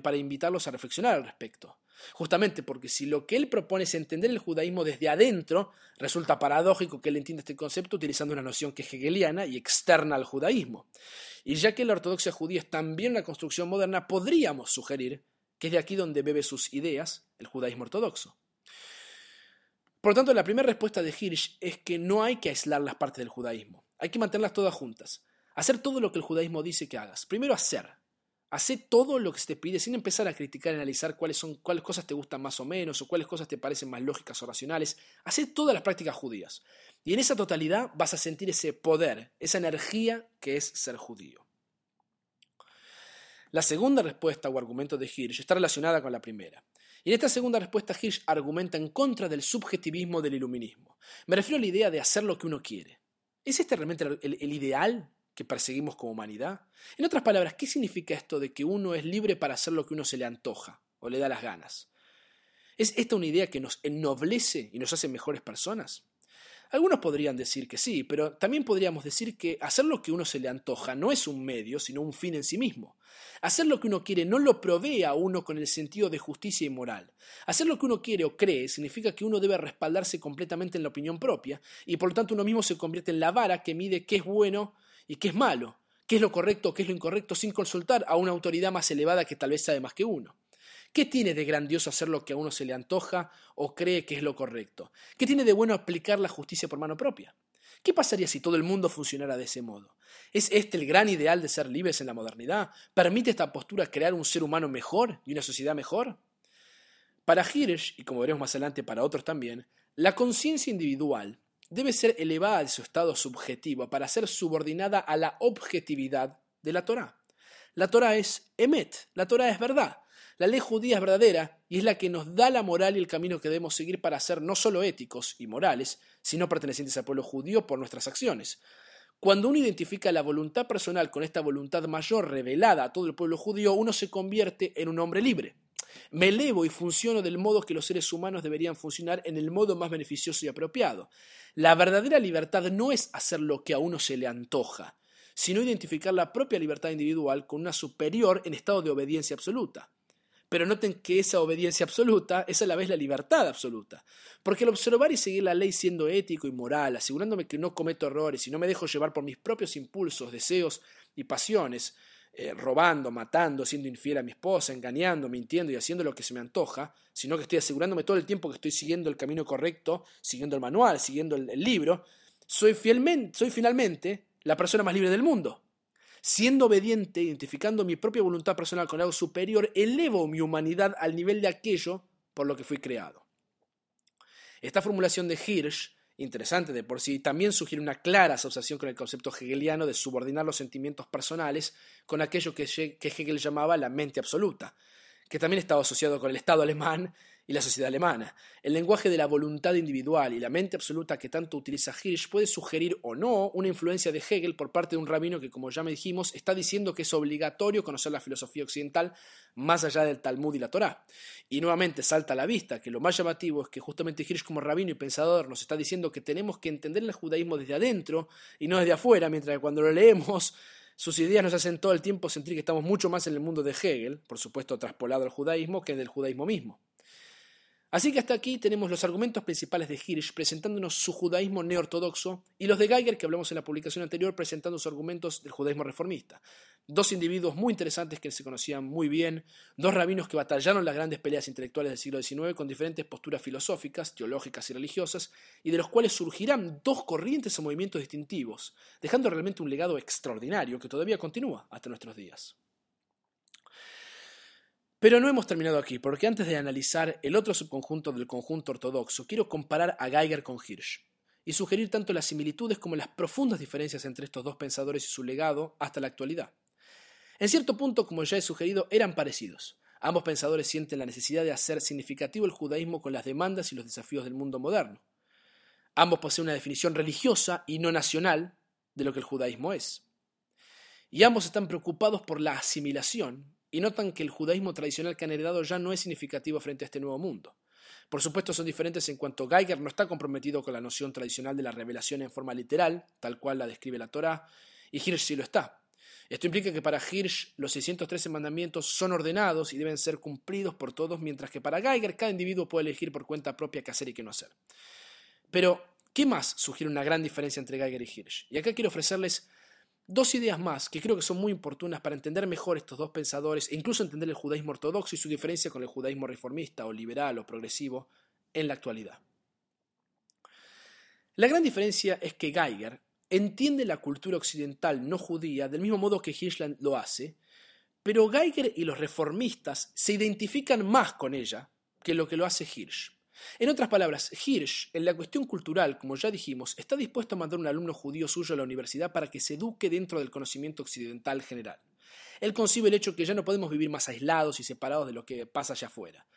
Speaker 1: para invitarlos a reflexionar al respecto. Justamente porque si lo que él propone es entender el judaísmo desde adentro, resulta paradójico que él entienda este concepto utilizando una noción que es hegeliana y externa al judaísmo. Y ya que la ortodoxia judía es también una construcción moderna, podríamos sugerir que es de aquí donde bebe sus ideas el judaísmo ortodoxo. Por lo tanto, la primera respuesta de Hirsch es que no hay que aislar las partes del judaísmo, hay que mantenerlas todas juntas. Hacer todo lo que el judaísmo dice que hagas. Primero hacer. Hacer todo lo que se te pide sin empezar a criticar y analizar cuáles, son, cuáles cosas te gustan más o menos o cuáles cosas te parecen más lógicas o racionales. Hacer todas las prácticas judías. Y en esa totalidad vas a sentir ese poder, esa energía que es ser judío. La segunda respuesta o argumento de Hirsch está relacionada con la primera. Y en esta segunda respuesta Hirsch argumenta en contra del subjetivismo del iluminismo. Me refiero a la idea de hacer lo que uno quiere. ¿Es este realmente el ideal que perseguimos como humanidad? En otras palabras, ¿qué significa esto de que uno es libre para hacer lo que uno se le antoja o le da las ganas? ¿Es esta una idea que nos ennoblece y nos hace mejores personas? Algunos podrían decir que sí, pero también podríamos decir que hacer lo que uno se le antoja no es un medio, sino un fin en sí mismo. Hacer lo que uno quiere no lo provee a uno con el sentido de justicia y moral. Hacer lo que uno quiere o cree significa que uno debe respaldarse completamente en la opinión propia, y por lo tanto uno mismo se convierte en la vara que mide qué es bueno y qué es malo, qué es lo correcto qué es lo incorrecto sin consultar a una autoridad más elevada que tal vez sabe más que uno. ¿Qué tiene de grandioso hacer lo que a uno se le antoja o cree que es lo correcto? ¿Qué tiene de bueno aplicar la justicia por mano propia? ¿Qué pasaría si todo el mundo funcionara de ese modo? ¿Es este el gran ideal de ser libres en la modernidad? ¿Permite esta postura crear un ser humano mejor y una sociedad mejor? Para Hirsch, y como veremos más adelante para otros también, la conciencia individual debe ser elevada de su estado subjetivo para ser subordinada a la objetividad de la Torah. La Torah es emet, la Torah es verdad. La ley judía es verdadera y es la que nos da la moral y el camino que debemos seguir para ser no solo éticos y morales, sino pertenecientes al pueblo judío por nuestras acciones. Cuando uno identifica la voluntad personal con esta voluntad mayor revelada a todo el pueblo judío, uno se convierte en un hombre libre. Me elevo y funciono del modo que los seres humanos deberían funcionar en el modo más beneficioso y apropiado. La verdadera libertad no es hacer lo que a uno se le antoja, sino identificar la propia libertad individual con una superior en estado de obediencia absoluta. Pero noten que esa obediencia absoluta es a la vez la libertad absoluta. Porque al observar y seguir la ley siendo ético y moral, asegurándome que no cometo errores y no me dejo llevar por mis propios impulsos, deseos y pasiones, eh, robando, matando, siendo infiel a mi esposa, engañando, mintiendo y haciendo lo que se me antoja, sino que estoy asegurándome todo el tiempo que estoy siguiendo el camino correcto, siguiendo el manual, siguiendo el, libro, soy, fielmente, soy finalmente la persona más libre del mundo. Siendo obediente, identificando mi propia voluntad personal con algo superior, elevo mi humanidad al nivel de aquello por lo que fui creado. Esta formulación de Hirsch, interesante. De por sí, también sugiere una clara asociación con el concepto hegeliano de subordinar los sentimientos personales con aquello que Hegel llamaba la mente absoluta, que también estaba asociado con el Estado alemán y la sociedad alemana. El lenguaje de la voluntad individual y la mente absoluta que tanto utiliza Hirsch puede sugerir o no una influencia de Hegel por parte de un rabino que, como ya me dijimos, está diciendo que es obligatorio conocer la filosofía occidental más allá del Talmud y la Torá. Y nuevamente salta a la vista que lo más llamativo es que justamente Hirsch como rabino y pensador nos está diciendo que tenemos que entender el judaísmo desde adentro y no desde afuera, mientras que cuando lo leemos sus ideas nos hacen todo el tiempo sentir que estamos mucho más en el mundo de Hegel, por supuesto traspolado al judaísmo, que del judaísmo mismo. Así que hasta aquí tenemos los argumentos principales de Hirsch presentándonos su judaísmo neortodoxo y los de Geiger que hablamos en la publicación anterior presentando sus argumentos del judaísmo reformista. Dos individuos muy interesantes que se conocían muy bien, dos rabinos que batallaron las grandes peleas intelectuales del siglo XIX con diferentes posturas filosóficas, teológicas y religiosas, y de los cuales surgirán dos corrientes o movimientos distintivos, dejando realmente un legado extraordinario que todavía continúa hasta nuestros días. Pero no hemos terminado aquí, porque antes de analizar el otro subconjunto del conjunto ortodoxo, quiero comparar a Geiger con Hirsch y sugerir tanto las similitudes como las profundas diferencias entre estos dos pensadores y su legado hasta la actualidad. En cierto punto, como ya he sugerido, eran parecidos. Ambos pensadores sienten la necesidad de hacer significativo el judaísmo con las demandas y los desafíos del mundo moderno. Ambos poseen una definición religiosa y no nacional de lo que el judaísmo es. Y ambos están preocupados por la asimilación y notan que el judaísmo tradicional que han heredado ya no es significativo frente a este nuevo mundo. Por supuesto son diferentes en cuanto Geiger no está comprometido con la noción tradicional de la revelación en forma literal, tal cual la describe la Torá, y Hirsch sí lo está. Esto implica que para Hirsch los 613 mandamientos son ordenados y deben ser cumplidos por todos, mientras que para Geiger cada individuo puede elegir por cuenta propia qué hacer y qué no hacer. Pero, ¿qué más sugiere una gran diferencia entre Geiger y Hirsch? Y acá quiero ofrecerles Dos ideas más que creo que son muy oportunas para entender mejor estos dos pensadores e incluso entender el judaísmo ortodoxo y su diferencia con el judaísmo reformista o liberal o progresivo en la actualidad. La gran diferencia es que Geiger entiende la cultura occidental no judía del mismo modo que Hirschland lo hace, pero Geiger y los reformistas se identifican más con ella que lo que lo hace Hirsch. En otras palabras, Hirsch, en la cuestión cultural, como ya dijimos, está dispuesto a mandar un alumno judío suyo a la universidad para que se eduque dentro del conocimiento occidental general. Él concibe el hecho que ya no podemos vivir más aislados y separados de lo que pasa allá afuera.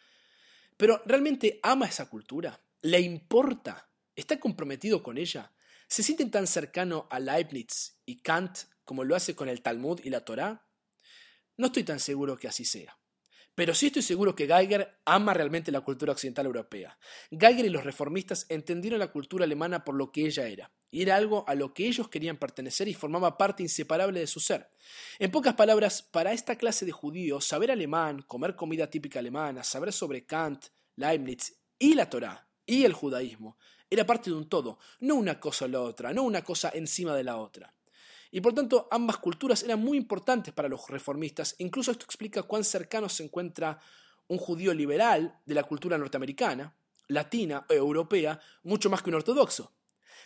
Speaker 1: Pero ¿realmente ama esa cultura? ¿Le importa? ¿Está comprometido con ella? ¿Se siente tan cercano a Leibniz y Kant como lo hace con el Talmud y la Torá? No estoy tan seguro que así sea. Pero sí estoy seguro que Geiger ama realmente la cultura occidental europea. Geiger y los reformistas entendieron la cultura alemana por lo que ella era, y era algo a lo que ellos querían pertenecer y formaba parte inseparable de su ser. En pocas palabras, para esta clase de judíos, saber alemán, comer comida típica alemana, saber sobre Kant, Leibniz y la Torá y el judaísmo, era parte de un todo, no una cosa o la otra, no una cosa encima de la otra. Y por tanto, ambas culturas eran muy importantes para los reformistas. Incluso esto explica cuán cercano se encuentra un judío liberal de la cultura norteamericana, latina o europea, mucho más que un ortodoxo.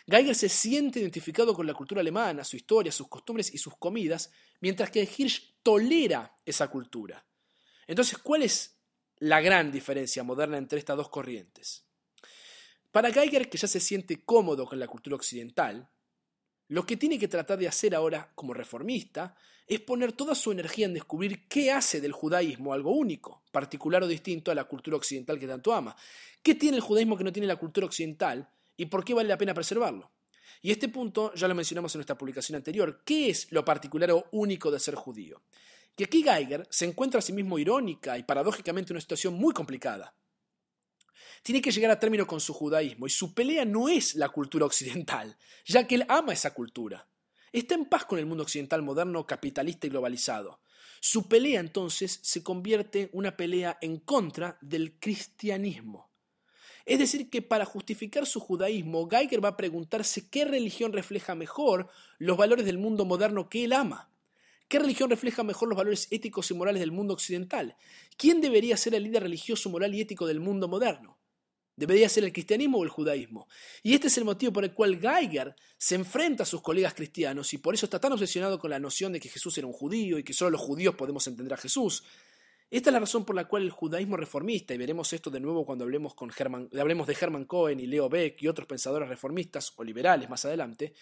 Speaker 1: Geiger se siente identificado con la cultura alemana, su historia, sus costumbres y sus comidas, mientras que Hirsch tolera esa cultura. Entonces, ¿cuál es la gran diferencia moderna entre estas dos corrientes? Para Geiger, que ya se siente cómodo con la cultura occidental, lo que tiene que tratar de hacer ahora como reformista es poner toda su energía en descubrir qué hace del judaísmo algo único, particular o distinto a la cultura occidental que tanto ama. ¿Qué tiene el judaísmo que no tiene la cultura occidental y por qué vale la pena preservarlo? Y este punto ya lo mencionamos en nuestra publicación anterior. ¿Qué es lo particular o único de ser judío? Que aquí Geiger se encuentra a sí mismo irónica y paradójicamente en una situación muy complicada. Tiene que llegar a término con su judaísmo y su pelea no es la cultura occidental, ya que él ama esa cultura. Está en paz con el mundo occidental moderno, capitalista y globalizado. Su pelea entonces se convierte en una pelea en contra del cristianismo. Es decir, que para justificar su judaísmo, Geiger va a preguntarse qué religión refleja mejor los valores del mundo moderno que él ama. ¿Qué religión refleja mejor los valores éticos y morales del mundo occidental? ¿Quién debería ser el líder religioso, moral y ético del mundo moderno? ¿Debería ser el cristianismo o el judaísmo? Y este es el motivo por el cual Geiger se enfrenta a sus colegas cristianos y por eso está tan obsesionado con la noción de que Jesús era un judío y que solo los judíos podemos entender a Jesús. Esta es la razón por la cual el judaísmo reformista, y veremos esto de nuevo cuando hablemos, con hablemos de Hermann Cohen y Leo Beck y otros pensadores reformistas o liberales más adelante,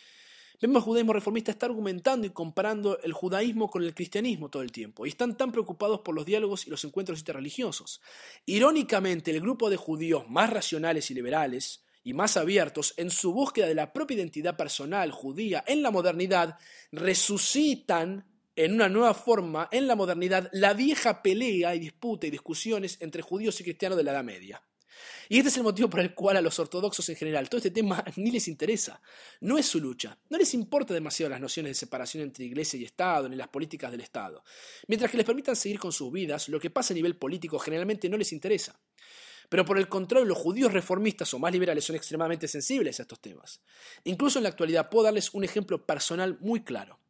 Speaker 1: al judaísmo reformista está argumentando y comparando el judaísmo con el cristianismo todo el tiempo, y están tan preocupados por los diálogos y los encuentros interreligiosos. Irónicamente, el grupo de judíos más racionales y liberales, y más abiertos en su búsqueda de la propia identidad personal judía en la modernidad, resucitan en una nueva forma, en la modernidad, la vieja pelea y disputa y discusiones entre judíos y cristianos de la Edad Media. Y este es el motivo por el cual a los ortodoxos en general todo este tema ni les interesa. No es su lucha. No les importa demasiado las nociones de separación entre iglesia y Estado, ni las políticas del Estado. Mientras que les permitan seguir con sus vidas, lo que pasa a nivel político generalmente no les interesa. Pero por el contrario, los judíos reformistas o más liberales son extremadamente sensibles a estos temas. Incluso en la actualidad puedo darles un ejemplo personal muy claro.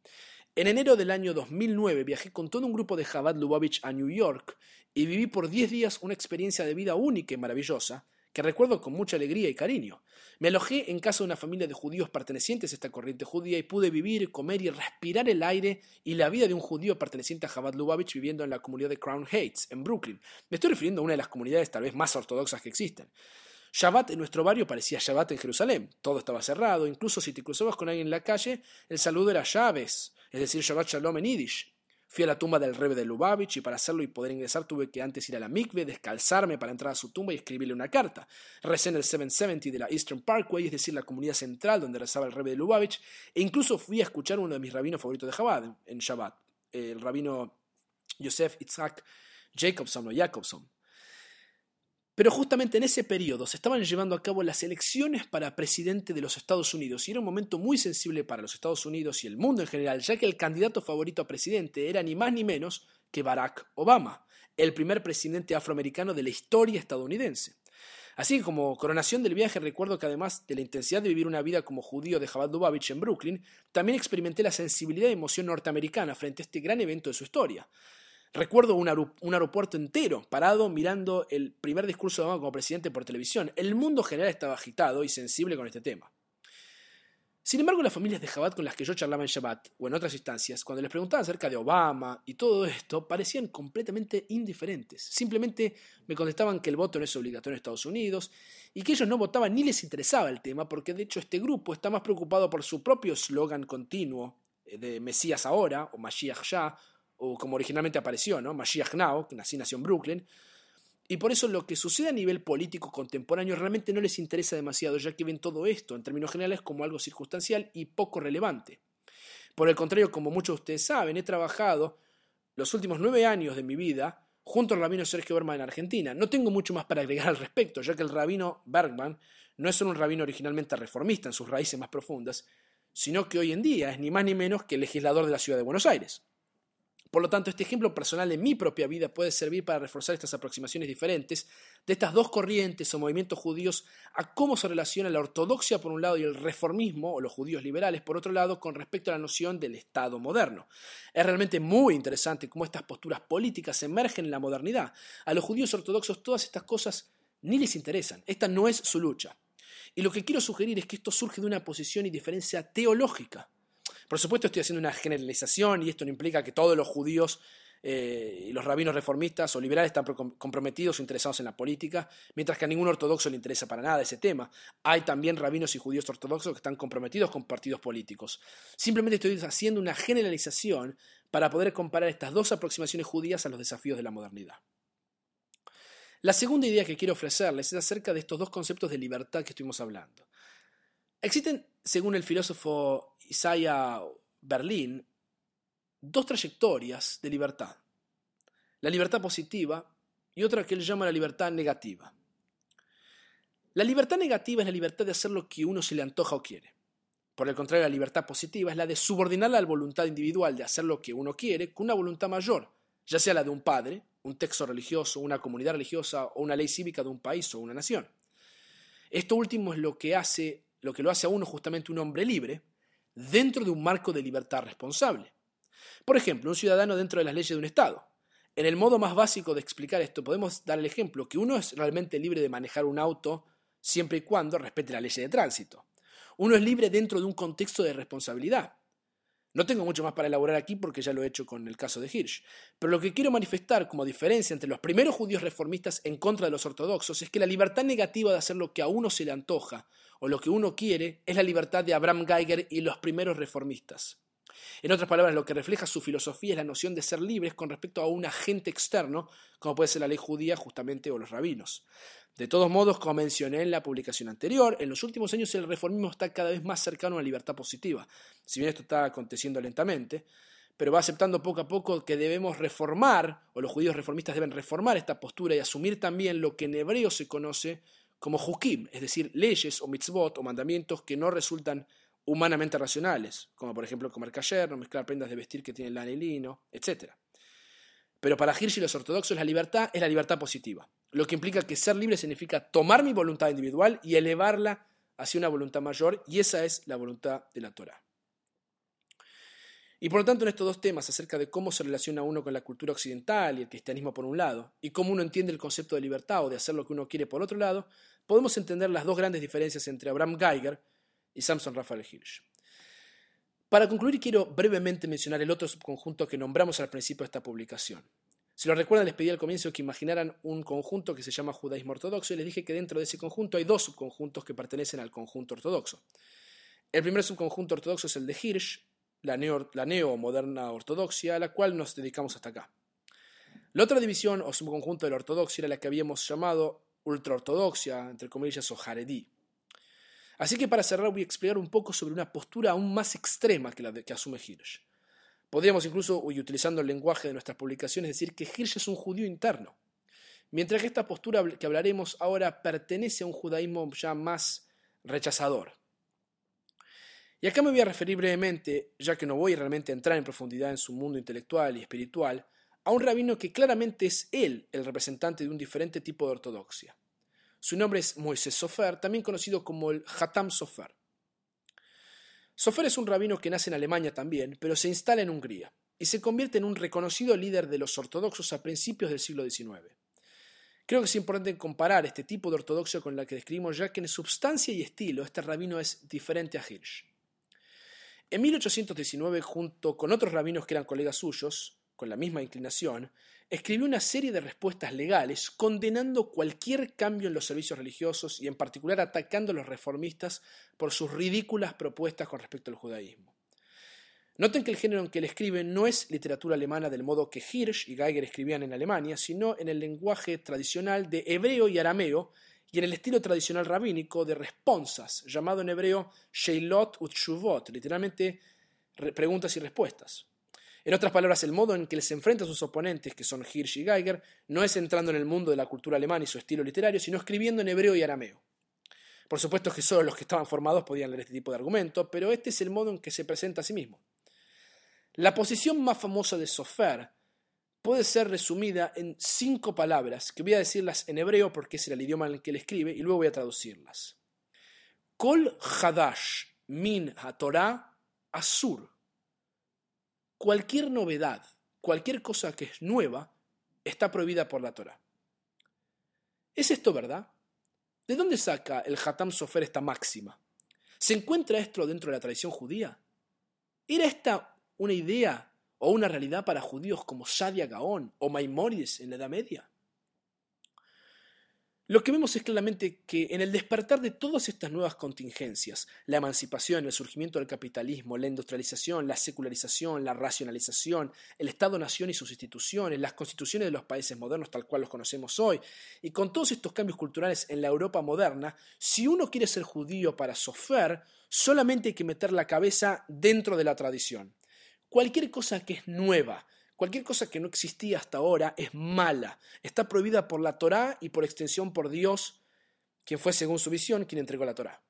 Speaker 1: En enero del año 2009 viajé con todo un grupo de Chabad Lubavitch a New York y viví por 10 días una experiencia de vida única y maravillosa que recuerdo con mucha alegría y cariño. Me alojé en casa de una familia de judíos pertenecientes a esta corriente judía y pude vivir, comer y respirar el aire y la vida de un judío perteneciente a Chabad Lubavitch viviendo en la comunidad de Crown Heights, en Brooklyn. Me estoy refiriendo a una de las comunidades tal vez más ortodoxas que existen. Shabbat en nuestro barrio parecía Shabbat en Jerusalén. Todo estaba cerrado, incluso si te cruzabas con alguien en la calle, el saludo era llaves, es decir, Shabbat Shalom en Yiddish. Fui a la tumba del rebe de Lubavitch y para hacerlo y poder ingresar tuve que antes ir a la mikve, descalzarme para entrar a su tumba y escribirle una carta. Recé en el 770 de la Eastern Parkway, es decir, la comunidad central donde rezaba el rebe de Lubavitch, e incluso fui a escuchar uno de mis rabinos favoritos de Chabad en Shabbat, el rabino Yosef Itzhak Jacobson o Jacobson. Pero justamente en ese periodo se estaban llevando a cabo las elecciones para presidente de los Estados Unidos y era un momento muy sensible para los Estados Unidos y el mundo en general, ya que el candidato favorito a presidente era ni más ni menos que Barack Obama, el primer presidente afroamericano de la historia estadounidense. Así como coronación del viaje recuerdo que además de la intensidad de vivir una vida como judío de Chabad Lubavitch en Brooklyn, también experimenté la sensibilidad y emoción norteamericana frente a este gran evento de su historia. Recuerdo un, aeropuerto entero parado mirando el primer discurso de Obama como presidente por televisión. El mundo general estaba agitado y sensible con este tema. Sin embargo, las familias de Jabat con las que yo charlaba en Shabbat o en otras instancias, cuando les preguntaba acerca de Obama y todo esto, parecían completamente indiferentes. Simplemente me contestaban que el voto no es obligatorio en Estados Unidos y que ellos no votaban ni les interesaba el tema, porque de hecho este grupo está más preocupado por su propio eslogan continuo eh, de Mesías ahora o Mashiach ya o como originalmente apareció, ¿no? Mashiach Now, que nació en Brooklyn. Y por eso lo que sucede a nivel político contemporáneo realmente no les interesa demasiado, ya que ven todo esto, en términos generales, como algo circunstancial y poco relevante. Por el contrario, como muchos de ustedes saben, he trabajado los últimos nueve años de mi vida junto al rabino Sergio Bergman en Argentina. No tengo mucho más para agregar al respecto, ya que el rabino Bergman no es solo un rabino originalmente reformista en sus raíces más profundas, sino que hoy en día es ni más ni menos que el legislador de la ciudad de Buenos Aires. Por lo tanto, este ejemplo personal de mi propia vida puede servir para reforzar estas aproximaciones diferentes de estas dos corrientes o movimientos judíos a cómo se relaciona la ortodoxia por un lado y el reformismo o los judíos liberales por otro lado con respecto a la noción del Estado moderno. Es realmente muy interesante cómo estas posturas políticas emergen en la modernidad. A los judíos ortodoxos todas estas cosas ni les interesan. Esta no es su lucha. Y lo que quiero sugerir es que esto surge de una posición y diferencia teológica. Por supuesto estoy haciendo una generalización y esto no implica que todos los judíos eh, y los rabinos reformistas o liberales están comprometidos o interesados en la política, mientras que a ningún ortodoxo le interesa para nada ese tema. Hay también rabinos y judíos ortodoxos que están comprometidos con partidos políticos. Simplemente estoy haciendo una generalización para poder comparar estas dos aproximaciones judías a los desafíos de la modernidad. La segunda idea que quiero ofrecerles es acerca de estos dos conceptos de libertad que estuvimos hablando. Existen, según el filósofo Isaiah Berlin, dos trayectorias de libertad. La libertad positiva y otra que él llama la libertad negativa. La libertad negativa es la libertad de hacer lo que uno se le antoja o quiere. Por el contrario, la libertad positiva es la de subordinar la voluntad individual de hacer lo que uno quiere con una voluntad mayor, ya sea la de un padre, un texto religioso, una comunidad religiosa o una ley cívica de un país o una nación. Esto último es lo que hace, lo que lo hace a uno justamente un hombre libre dentro de un marco de libertad responsable. Por ejemplo, un ciudadano dentro de las leyes de un Estado. En el modo más básico de explicar esto, podemos dar el ejemplo que uno es realmente libre de manejar un auto siempre y cuando respete la ley de tránsito. Uno es libre dentro de un contexto de responsabilidad. No tengo mucho más para elaborar aquí porque ya lo he hecho con el caso de Hirsch, pero lo que quiero manifestar como diferencia entre los primeros judíos reformistas en contra de los ortodoxos es que la libertad negativa de hacer lo que a uno se le antoja o lo que uno quiere es la libertad de Abraham Geiger y los primeros reformistas. En otras palabras, lo que refleja su filosofía es la noción de ser libres con respecto a un agente externo, como puede ser la ley judía justamente o los rabinos. De todos modos, como mencioné en la publicación anterior, en los últimos años el reformismo está cada vez más cercano a la libertad positiva. Si bien esto está aconteciendo lentamente, pero va aceptando poco a poco que debemos reformar, o los judíos reformistas deben reformar esta postura y asumir también lo que en hebreo se conoce como hukim, es decir, leyes o mitzvot o mandamientos que no resultan humanamente racionales, como por ejemplo comer kasher, no mezclar prendas de vestir que tienen lana y lino, etc. Pero para Hirsch y los ortodoxos la libertad es la libertad positiva, lo que implica que ser libre significa tomar mi voluntad individual y elevarla hacia una voluntad mayor, y esa es la voluntad de la Torah. Y por lo tanto, en estos dos temas acerca de cómo se relaciona uno con la cultura occidental y el cristianismo por un lado, y cómo uno entiende el concepto de libertad o de hacer lo que uno quiere por otro lado, podemos entender las dos grandes diferencias entre Abraham Geiger y Samson Raphael Hirsch. Para concluir, quiero brevemente mencionar el otro subconjunto que nombramos al principio de esta publicación. Si lo recuerdan, les pedí al comienzo que imaginaran un conjunto que se llama judaísmo ortodoxo y les dije que dentro de ese conjunto hay dos subconjuntos que pertenecen al conjunto ortodoxo. El primer subconjunto ortodoxo es el de Hirsch, la neo-moderna ortodoxia, a la cual nos dedicamos hasta acá. La otra división o subconjunto de la ortodoxia era la que habíamos llamado ultraortodoxia, entre comillas, o jaredí. Así que para cerrar voy a explicar un poco sobre una postura aún más extrema que la que asume Hirsch. Podríamos incluso, utilizando el lenguaje de nuestras publicaciones, decir que Hirsch es un judío interno, mientras que esta postura que hablaremos ahora pertenece a un judaísmo ya más rechazador. Y acá me voy a referir brevemente, ya que no voy realmente a entrar en profundidad en su mundo intelectual y espiritual, a un rabino que claramente es él el representante de un diferente tipo de ortodoxia. Su nombre es Moisés Sofer, también conocido como el Hatam Sofer. Sofer es un rabino que nace en Alemania también, pero se instala en Hungría y se convierte en un reconocido líder de los ortodoxos a principios del siglo XIX. Creo que es importante comparar este tipo de ortodoxia con la que describimos ya que en substancia y estilo este rabino es diferente a Hirsch. En 1819, junto con otros rabinos que eran colegas suyos, con la misma inclinación, escribió una serie de respuestas legales condenando cualquier cambio en los servicios religiosos y en particular atacando a los reformistas por sus ridículas propuestas con respecto al judaísmo. Noten que el género en que él escribe no es literatura alemana del modo que Hirsch y Geiger escribían en Alemania, sino en el lenguaje tradicional de hebreo y arameo y en el estilo tradicional rabínico de responsas, llamado en hebreo Sheilot ut Shuvot, literalmente preguntas y respuestas. En otras palabras, el modo en que se enfrenta a sus oponentes, que son Hirsch y Geiger, no es entrando en el mundo de la cultura alemana y su estilo literario, sino escribiendo en hebreo y arameo. Por supuesto que solo los que estaban formados podían leer este tipo de argumento, pero este es el modo en que se presenta a sí mismo. La posición más famosa de Sofer puede ser resumida en cinco palabras, que voy a decirlas en hebreo porque es el idioma en el que él escribe, y luego voy a traducirlas. Kol Hadash min HaTorah Asur cualquier novedad, cualquier cosa que es nueva, está prohibida por la Torah. ¿Es esto verdad? ¿De dónde saca el Hatam Sofer esta máxima? ¿Se encuentra esto dentro de la tradición judía? ¿Era esta una idea o una realidad para judíos como Sadia Gaón o Maimónides en la Edad Media? Lo que vemos es claramente que en el despertar de todas estas nuevas contingencias, la emancipación, el surgimiento del capitalismo, la industrialización, la secularización, la racionalización, el Estado-nación y sus instituciones, las constituciones de los países modernos tal cual los conocemos hoy, y con todos estos cambios culturales en la Europa moderna, si uno quiere ser judío para Sofer, solamente hay que meter la cabeza dentro de la tradición. Cualquier cosa que es nueva, Cualquier cosa que no existía hasta ahora es mala, está prohibida por la Torá y por extensión por Dios, quien fue según su visión quien entregó la Torá.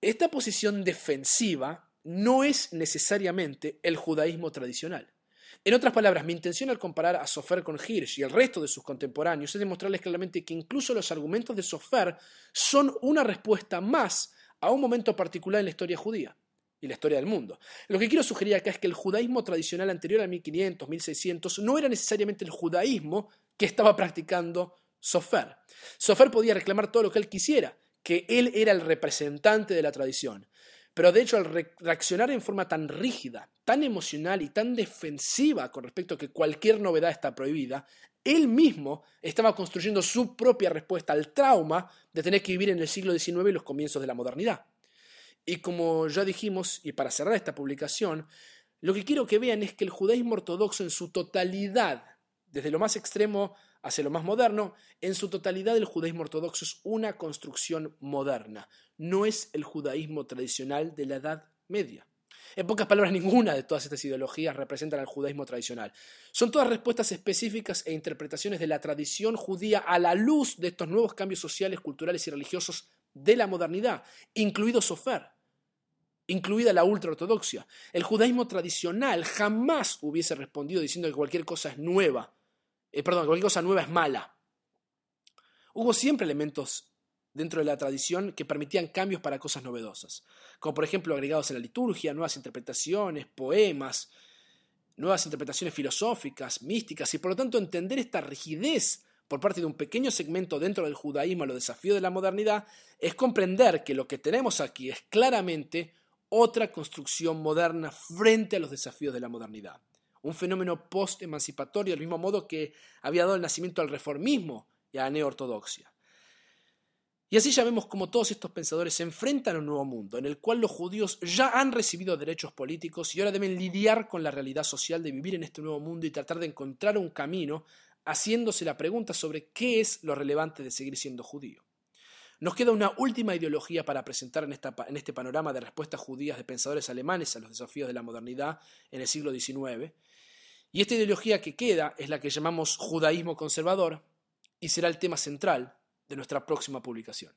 Speaker 1: Esta posición defensiva no es necesariamente el judaísmo tradicional. En otras palabras, mi intención al comparar a Sofer con Hirsch y el resto de sus contemporáneos es demostrarles claramente que incluso los argumentos de Sofer son una respuesta más a un momento particular en la historia judía y la historia del mundo. Lo que quiero sugerir acá es que el judaísmo tradicional anterior a 1500, 1600 no era necesariamente el judaísmo que estaba practicando Sofer. Sofer podía reclamar todo lo que él quisiera, que él era el representante de la tradición. Pero de hecho, al reaccionar en forma tan rígida, tan emocional y tan defensiva con respecto a que cualquier novedad está prohibida, él mismo estaba construyendo su propia respuesta al trauma de tener que vivir en el siglo XIX y los comienzos de la modernidad. Y como ya dijimos, y para cerrar esta publicación, lo que quiero que vean es que el judaísmo ortodoxo en su totalidad, desde lo más extremo hacia lo más moderno, en su totalidad el judaísmo ortodoxo es una construcción moderna, no es el judaísmo tradicional de la Edad Media. En pocas palabras, ninguna de todas estas ideologías representan al judaísmo tradicional. Son todas respuestas específicas e interpretaciones de la tradición judía a la luz de estos nuevos cambios sociales, culturales y religiosos de la modernidad, incluido Sofer, incluida la ultraortodoxia. El judaísmo tradicional jamás hubiese respondido diciendo que cualquier cosa es nueva, eh, perdón, cualquier cosa nueva es mala. Hubo siempre elementos dentro de la tradición que permitían cambios para cosas novedosas, como por ejemplo agregados en la liturgia, nuevas interpretaciones, poemas, nuevas interpretaciones filosóficas, místicas, y por lo tanto entender esta rigidez por parte de un pequeño segmento dentro del judaísmo a los desafíos de la modernidad, es comprender que lo que tenemos aquí es claramente otra construcción moderna frente a los desafíos de la modernidad. Un fenómeno post-emancipatorio, del mismo modo que había dado el nacimiento al reformismo y a la neortodoxia. Y así ya vemos cómo todos estos pensadores se enfrentan a un nuevo mundo, en el cual los judíos ya han recibido derechos políticos y ahora deben lidiar con la realidad social de vivir en este nuevo mundo y tratar de encontrar un camino haciéndose la pregunta sobre qué es lo relevante de seguir siendo judío. Nos queda una última ideología para presentar en, en, este panorama de respuestas judías de pensadores alemanes a los desafíos de la modernidad en el siglo XIX. Y esta ideología que queda es la que llamamos judaísmo conservador y será el tema central de nuestra próxima publicación.